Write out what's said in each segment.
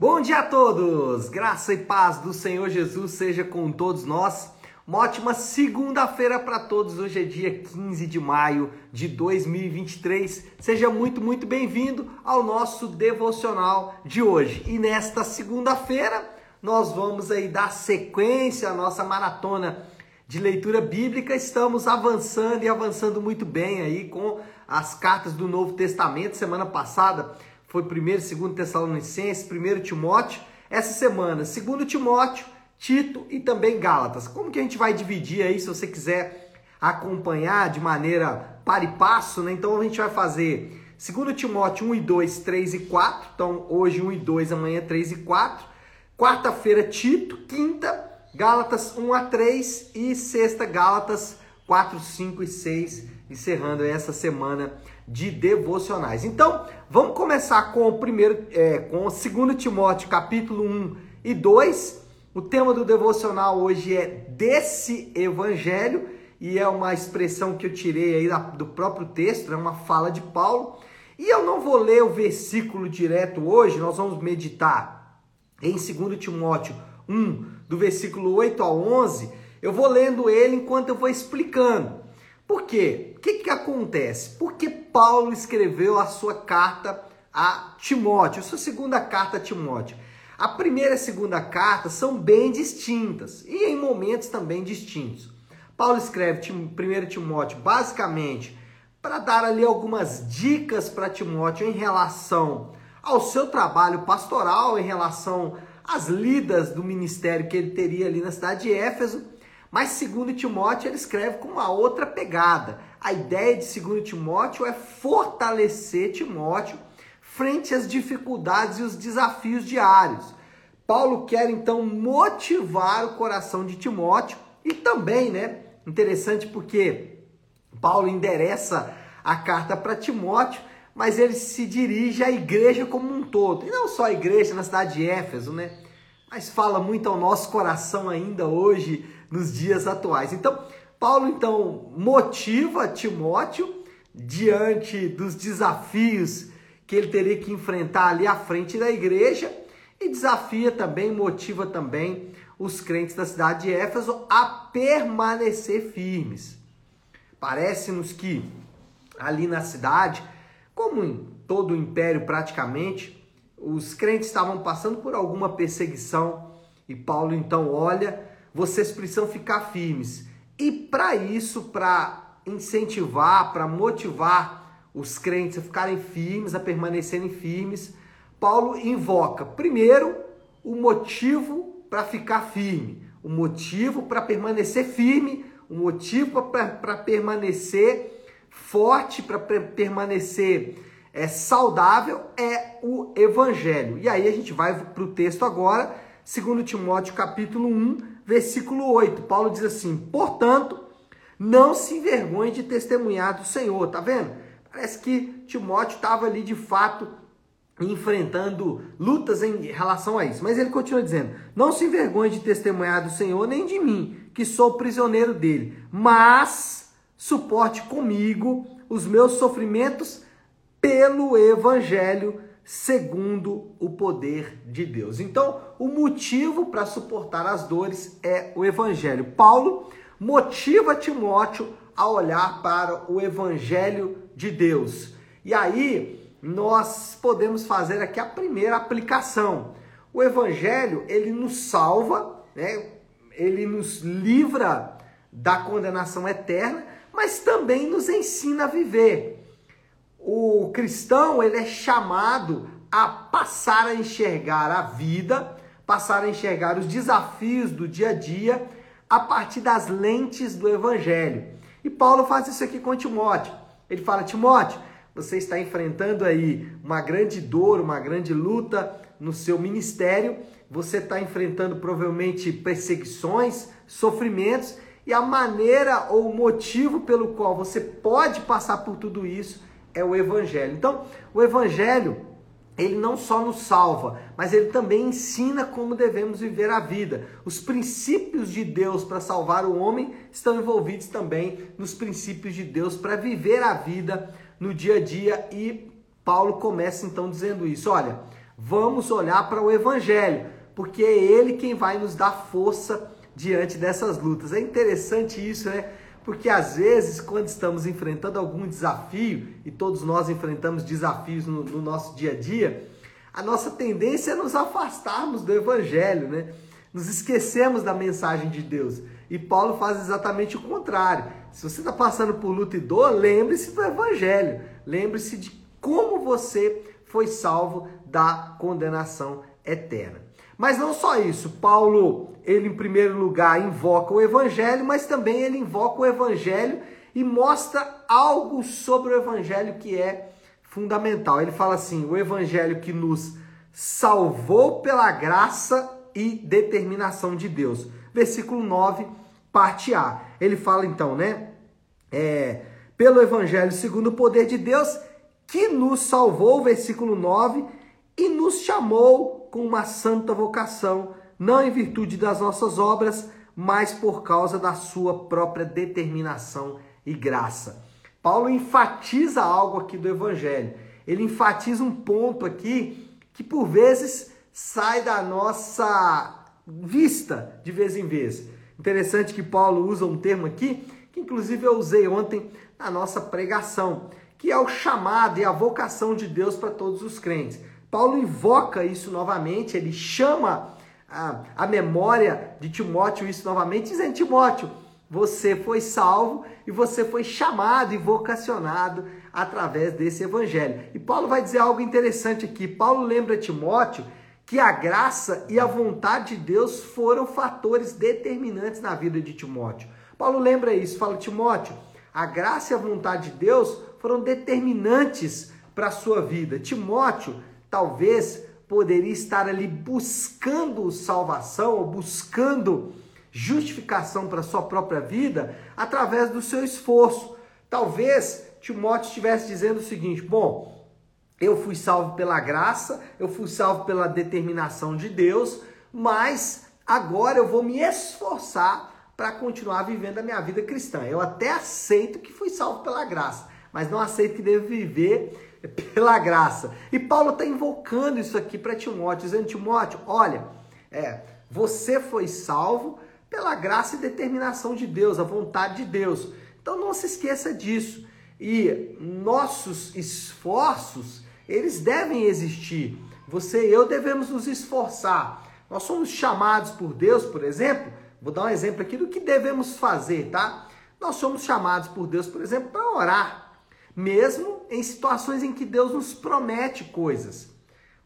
Bom dia a todos! Graça e paz do Senhor Jesus seja com todos nós. Uma ótima segunda-feira para todos. Hoje é dia 15 de maio de 2023. Seja muito, muito bem-vindo ao nosso devocional de hoje. E nesta segunda-feira, nós vamos aí dar sequência à nossa maratona de leitura bíblica. Estamos avançando e avançando muito bem aí com as cartas do Novo Testamento. Semana passada foi 1 e 2 Tessalonicenses, 1 Timóteo. Essa semana, 2 Timóteo, Tito e também Gálatas. Como que a gente vai dividir aí, se você quiser acompanhar de maneira para e passo, né? Então a gente vai fazer 2 Timóteo 1 e 2, 3 e 4. Então hoje 1 e 2, amanhã 3 e 4. Quarta-feira, Tito. Quinta, Gálatas 1 a 3 e sexta, Gálatas 4, 5 e 6, encerrando essa semana de devocionais. Então, vamos começar com o primeiro, é, com o segundo Timóteo, capítulo 1 e 2. O tema do devocional hoje é desse evangelho e é uma expressão que eu tirei aí do próprio texto, é uma fala de Paulo. E eu não vou ler o versículo direto hoje, nós vamos meditar em 2 Timóteo 1, do versículo 8 ao 11. Eu vou lendo ele enquanto eu vou explicando. Por quê? O que, que acontece? Porque Paulo escreveu a sua carta a Timóteo, a sua segunda carta a Timóteo. A primeira e a segunda carta são bem distintas e em momentos também distintos. Paulo escreve 1 Timóteo basicamente para dar ali algumas dicas para Timóteo em relação ao seu trabalho pastoral, em relação às lidas do ministério que ele teria ali na cidade de Éfeso mas segundo Timóteo ele escreve com uma outra pegada. A ideia de segundo Timóteo é fortalecer Timóteo frente às dificuldades e os desafios diários. Paulo quer então motivar o coração de Timóteo e também, né, interessante porque Paulo endereça a carta para Timóteo, mas ele se dirige à igreja como um todo, e não só a igreja na cidade de Éfeso, né? Mas fala muito ao nosso coração ainda hoje nos dias atuais. Então, Paulo então motiva Timóteo diante dos desafios que ele teria que enfrentar ali à frente da igreja e desafia também, motiva também os crentes da cidade de Éfeso a permanecer firmes. Parece-nos que ali na cidade, como em todo o império praticamente, os crentes estavam passando por alguma perseguição e Paulo então olha vocês precisam ficar firmes. E para isso, para incentivar, para motivar os crentes a ficarem firmes, a permanecerem firmes, Paulo invoca primeiro o motivo para ficar firme, o motivo para permanecer firme, o motivo para permanecer forte, para permanecer é, saudável é o evangelho. E aí a gente vai para o texto agora, segundo Timóteo capítulo 1, versículo 8. Paulo diz assim: Portanto, não se envergonhe de testemunhar do Senhor. Tá vendo? Parece que Timóteo estava ali de fato enfrentando lutas em relação a isso. Mas ele continua dizendo: Não se envergonhe de testemunhar do Senhor, nem de mim, que sou prisioneiro dele, mas suporte comigo os meus sofrimentos pelo evangelho segundo o poder de Deus. Então, o motivo para suportar as dores é o evangelho. Paulo motiva Timóteo a olhar para o evangelho de Deus. E aí, nós podemos fazer aqui a primeira aplicação. O evangelho, ele nos salva, né? Ele nos livra da condenação eterna, mas também nos ensina a viver o cristão ele é chamado a passar a enxergar a vida, passar a enxergar os desafios do dia a dia a partir das lentes do evangelho. E Paulo faz isso aqui com Timóteo. Ele fala: Timóteo, você está enfrentando aí uma grande dor, uma grande luta no seu ministério, você está enfrentando provavelmente perseguições, sofrimentos, e a maneira ou o motivo pelo qual você pode passar por tudo isso é o evangelho. Então, o evangelho, ele não só nos salva, mas ele também ensina como devemos viver a vida. Os princípios de Deus para salvar o homem estão envolvidos também nos princípios de Deus para viver a vida no dia a dia e Paulo começa então dizendo isso, olha, vamos olhar para o Evangelho, porque é ele quem vai nos dar força diante dessas lutas. É interessante isso, né? Porque às vezes, quando estamos enfrentando algum desafio, e todos nós enfrentamos desafios no, no nosso dia a dia, a nossa tendência é nos afastarmos do Evangelho, né? Nos esquecemos da mensagem de Deus. E Paulo faz exatamente o contrário. Se você está passando por luta e dor, lembre-se do Evangelho. Lembre-se de como você foi salvo da condenação eterna. Mas não só isso, Paulo, ele em primeiro lugar invoca o evangelho, mas também ele invoca o evangelho e mostra algo sobre o evangelho que é fundamental. Ele fala assim: o evangelho que nos salvou pela graça e determinação de Deus. Versículo 9, parte A. Ele fala então, né? É, pelo evangelho segundo o poder de Deus que nos salvou, versículo 9, e nos chamou com uma santa vocação, não em virtude das nossas obras, mas por causa da sua própria determinação e graça. Paulo enfatiza algo aqui do evangelho. Ele enfatiza um ponto aqui que por vezes sai da nossa vista de vez em vez. Interessante que Paulo usa um termo aqui que inclusive eu usei ontem na nossa pregação, que é o chamado e a vocação de Deus para todos os crentes. Paulo invoca isso novamente, ele chama a, a memória de Timóteo isso novamente, dizendo: Timóteo, você foi salvo e você foi chamado e vocacionado através desse evangelho. E Paulo vai dizer algo interessante aqui. Paulo lembra Timóteo que a graça e a vontade de Deus foram fatores determinantes na vida de Timóteo. Paulo lembra isso, fala: Timóteo, a graça e a vontade de Deus foram determinantes para a sua vida. Timóteo, talvez, poderia estar ali buscando salvação, buscando justificação para sua própria vida através do seu esforço. Talvez Timóteo estivesse dizendo o seguinte: bom, eu fui salvo pela graça, eu fui salvo pela determinação de Deus, mas agora eu vou me esforçar para continuar vivendo a minha vida cristã. Eu até aceito que fui salvo pela graça, mas não aceito que devo viver pela graça. E Paulo está invocando isso aqui para Timóteo, dizendo: Timóteo, olha, é, você foi salvo pela graça e determinação de Deus, a vontade de Deus. Então não se esqueça disso. E nossos esforços, eles devem existir. Você e eu devemos nos esforçar. Nós somos chamados por Deus, por exemplo, vou dar um exemplo aqui do que devemos fazer, tá? Nós somos chamados por Deus, por exemplo, para orar, mesmo em situações em que Deus nos promete coisas.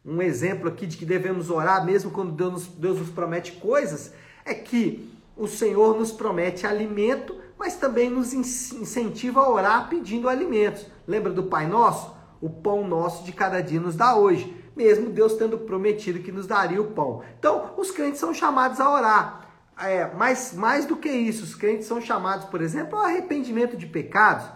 Um exemplo aqui de que devemos orar, mesmo quando Deus nos, Deus nos promete coisas, é que o Senhor nos promete alimento, mas também nos incentiva a orar pedindo alimentos. Lembra do Pai Nosso? O pão nosso de cada dia nos dá hoje, mesmo Deus tendo prometido que nos daria o pão. Então, os crentes são chamados a orar. É, mas mais do que isso, os crentes são chamados, por exemplo, ao arrependimento de pecados.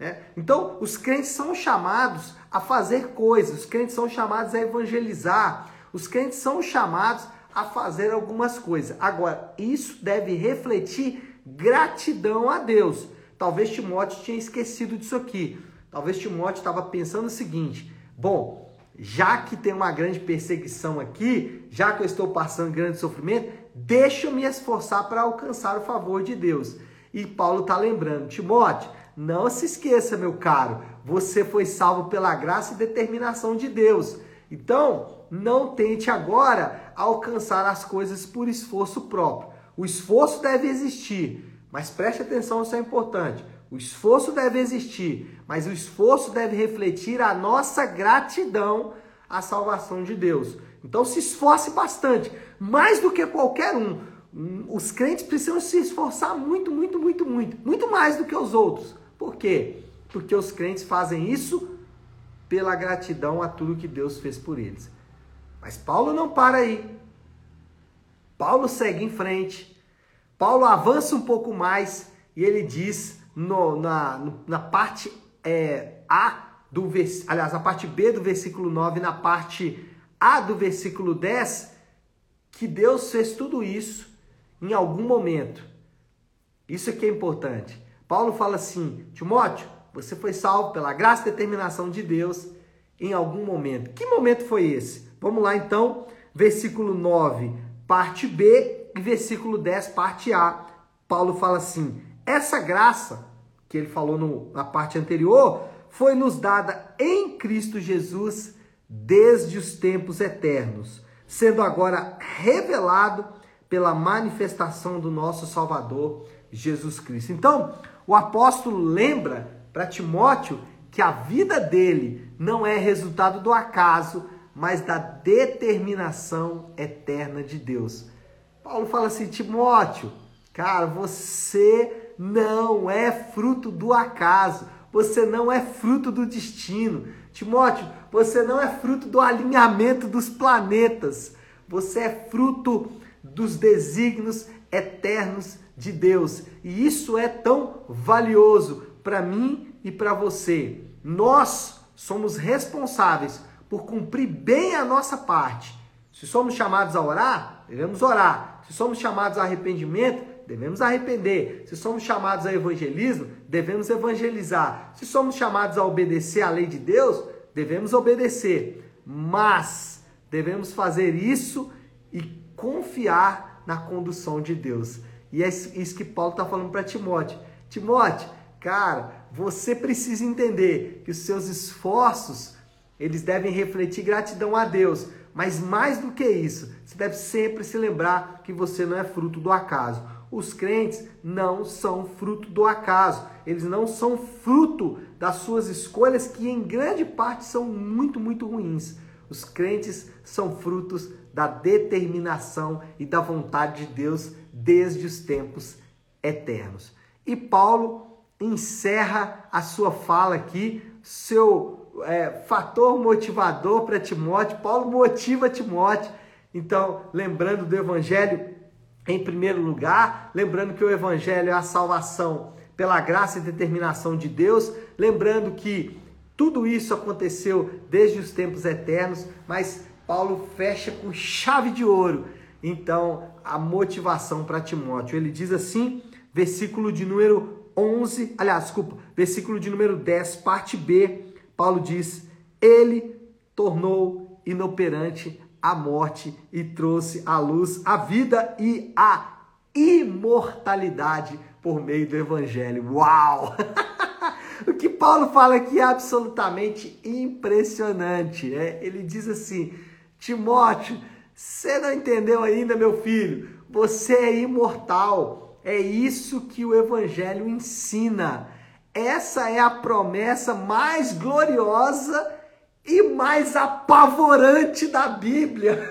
Né? Então, os crentes são chamados a fazer coisas, os crentes são chamados a evangelizar, os crentes são chamados a fazer algumas coisas. Agora, isso deve refletir gratidão a Deus. Talvez Timóteo tinha esquecido disso aqui. Talvez Timóteo estava pensando o seguinte: bom, já que tem uma grande perseguição aqui, já que eu estou passando grande sofrimento, deixa eu me esforçar para alcançar o favor de Deus. E Paulo está lembrando, Timóteo, não se esqueça, meu caro, você foi salvo pela graça e determinação de Deus. Então, não tente agora alcançar as coisas por esforço próprio. O esforço deve existir, mas preste atenção, isso é importante. O esforço deve existir, mas o esforço deve refletir a nossa gratidão à salvação de Deus. Então se esforce bastante, mais do que qualquer um. Os crentes precisam se esforçar muito, muito, muito, muito, muito mais do que os outros. Por quê? Porque os crentes fazem isso pela gratidão a tudo que Deus fez por eles. Mas Paulo não para aí. Paulo segue em frente. Paulo avança um pouco mais e ele diz no, na, na parte é, A do aliás, na parte B do versículo 9, na parte A do versículo 10, que Deus fez tudo isso em algum momento. Isso aqui é importante. Paulo fala assim: Timóteo, você foi salvo pela graça e determinação de Deus em algum momento. Que momento foi esse? Vamos lá então, versículo 9, parte B e versículo 10, parte A. Paulo fala assim: essa graça que ele falou no, na parte anterior foi nos dada em Cristo Jesus desde os tempos eternos, sendo agora revelado pela manifestação do nosso Salvador Jesus Cristo. Então, o apóstolo lembra para Timóteo que a vida dele não é resultado do acaso, mas da determinação eterna de Deus. Paulo fala assim: Timóteo, cara, você não é fruto do acaso, você não é fruto do destino. Timóteo, você não é fruto do alinhamento dos planetas, você é fruto dos desígnios eternos de Deus. E isso é tão valioso para mim e para você. Nós somos responsáveis por cumprir bem a nossa parte. Se somos chamados a orar, devemos orar. Se somos chamados a arrependimento, devemos arrepender. Se somos chamados a evangelismo, devemos evangelizar. Se somos chamados a obedecer à lei de Deus, devemos obedecer. Mas devemos fazer isso e confiar na condução de Deus. E é isso que Paulo está falando para Timóteo. Timóteo, cara, você precisa entender que os seus esforços eles devem refletir gratidão a Deus. Mas mais do que isso, você deve sempre se lembrar que você não é fruto do acaso. Os crentes não são fruto do acaso. Eles não são fruto das suas escolhas, que em grande parte são muito, muito ruins. Os crentes são frutos da determinação e da vontade de Deus desde os tempos eternos. E Paulo encerra a sua fala aqui, seu é, fator motivador para Timóteo. Paulo motiva Timóteo. Então, lembrando do Evangelho em primeiro lugar, lembrando que o Evangelho é a salvação pela graça e determinação de Deus, lembrando que tudo isso aconteceu desde os tempos eternos, mas Paulo fecha com chave de ouro. Então, a motivação para Timóteo. Ele diz assim, versículo de número 11, aliás, desculpa, versículo de número 10, parte B, Paulo diz: Ele tornou inoperante a morte e trouxe à luz a vida e a imortalidade por meio do evangelho. Uau! o que Paulo fala aqui é absolutamente impressionante. Né? Ele diz assim: Timóteo, você não entendeu ainda, meu filho? Você é imortal. É isso que o evangelho ensina. Essa é a promessa mais gloriosa e mais apavorante da Bíblia.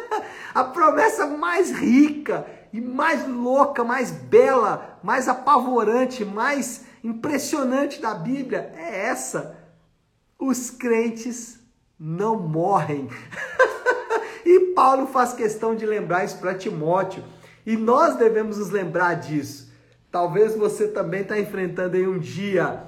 a promessa mais rica e mais louca, mais bela, mais apavorante, mais impressionante da Bíblia é essa. Os crentes não morrem. e Paulo faz questão de lembrar isso para Timóteo. E nós devemos nos lembrar disso. Talvez você também está enfrentando aí um dia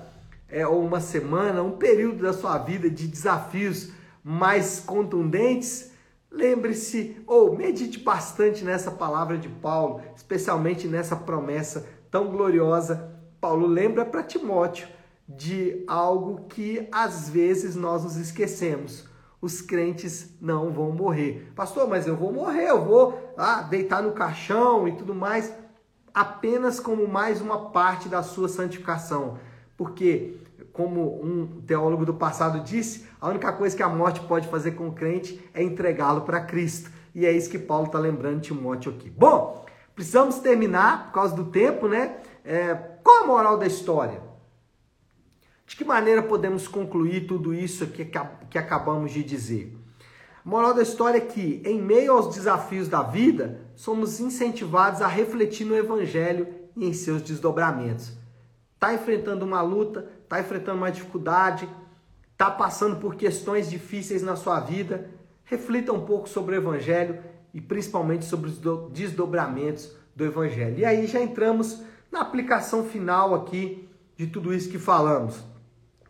é, ou uma semana, um período da sua vida de desafios mais contundentes. Lembre-se ou medite bastante nessa palavra de Paulo, especialmente nessa promessa tão gloriosa. Paulo lembra para Timóteo de algo que às vezes nós nos esquecemos. Os crentes não vão morrer. Pastor, mas eu vou morrer, eu vou ah, deitar no caixão e tudo mais apenas como mais uma parte da sua santificação. Porque, como um teólogo do passado disse, a única coisa que a morte pode fazer com o crente é entregá-lo para Cristo. E é isso que Paulo está lembrando Timóteo aqui. Bom, precisamos terminar por causa do tempo, né? É, qual a moral da história? De que maneira podemos concluir tudo isso aqui que acabamos de dizer? Moral da história é que, em meio aos desafios da vida, somos incentivados a refletir no Evangelho e em seus desdobramentos. Está enfrentando uma luta, está enfrentando uma dificuldade, está passando por questões difíceis na sua vida, reflita um pouco sobre o Evangelho e principalmente sobre os desdobramentos do Evangelho. E aí já entramos na aplicação final aqui de tudo isso que falamos.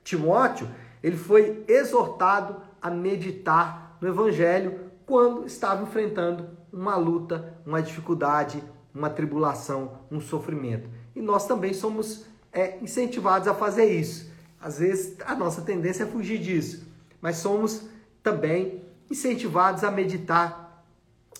Timóteo, ele foi exortado a meditar no Evangelho quando estava enfrentando uma luta, uma dificuldade, uma tribulação, um sofrimento. E nós também somos é, incentivados a fazer isso. Às vezes a nossa tendência é fugir disso, mas somos também incentivados a meditar,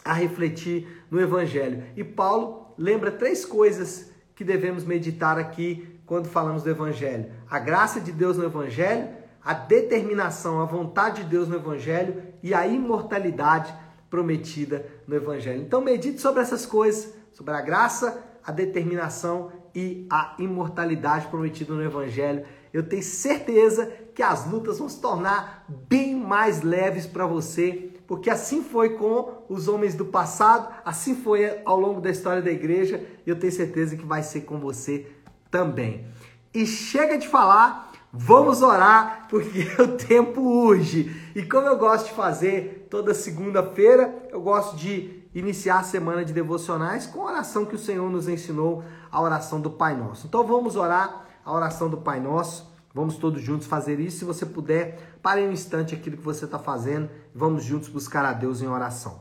a refletir no Evangelho. E Paulo lembra três coisas que devemos meditar aqui quando falamos do Evangelho: a graça de Deus no Evangelho, a determinação, a vontade de Deus no Evangelho e a imortalidade prometida no Evangelho. Então, medite sobre essas coisas, sobre a graça, a determinação e a imortalidade prometida no Evangelho. Eu tenho certeza que as lutas vão se tornar bem mais leves para você, porque assim foi com os homens do passado, assim foi ao longo da história da igreja, e eu tenho certeza que vai ser com você também. E chega de falar, vamos orar, porque o tempo urge. E como eu gosto de fazer toda segunda-feira, eu gosto de iniciar a semana de devocionais com a oração que o Senhor nos ensinou, a oração do Pai Nosso. Então vamos orar a oração do Pai Nosso. Vamos todos juntos fazer isso. Se você puder, pare um instante aquilo que você está fazendo vamos juntos buscar a Deus em oração.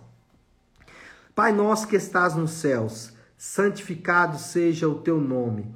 Pai nosso que estás nos céus, santificado seja o teu nome.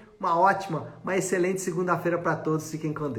Uma ótima, uma excelente segunda-feira para todos. Fiquem com Deus.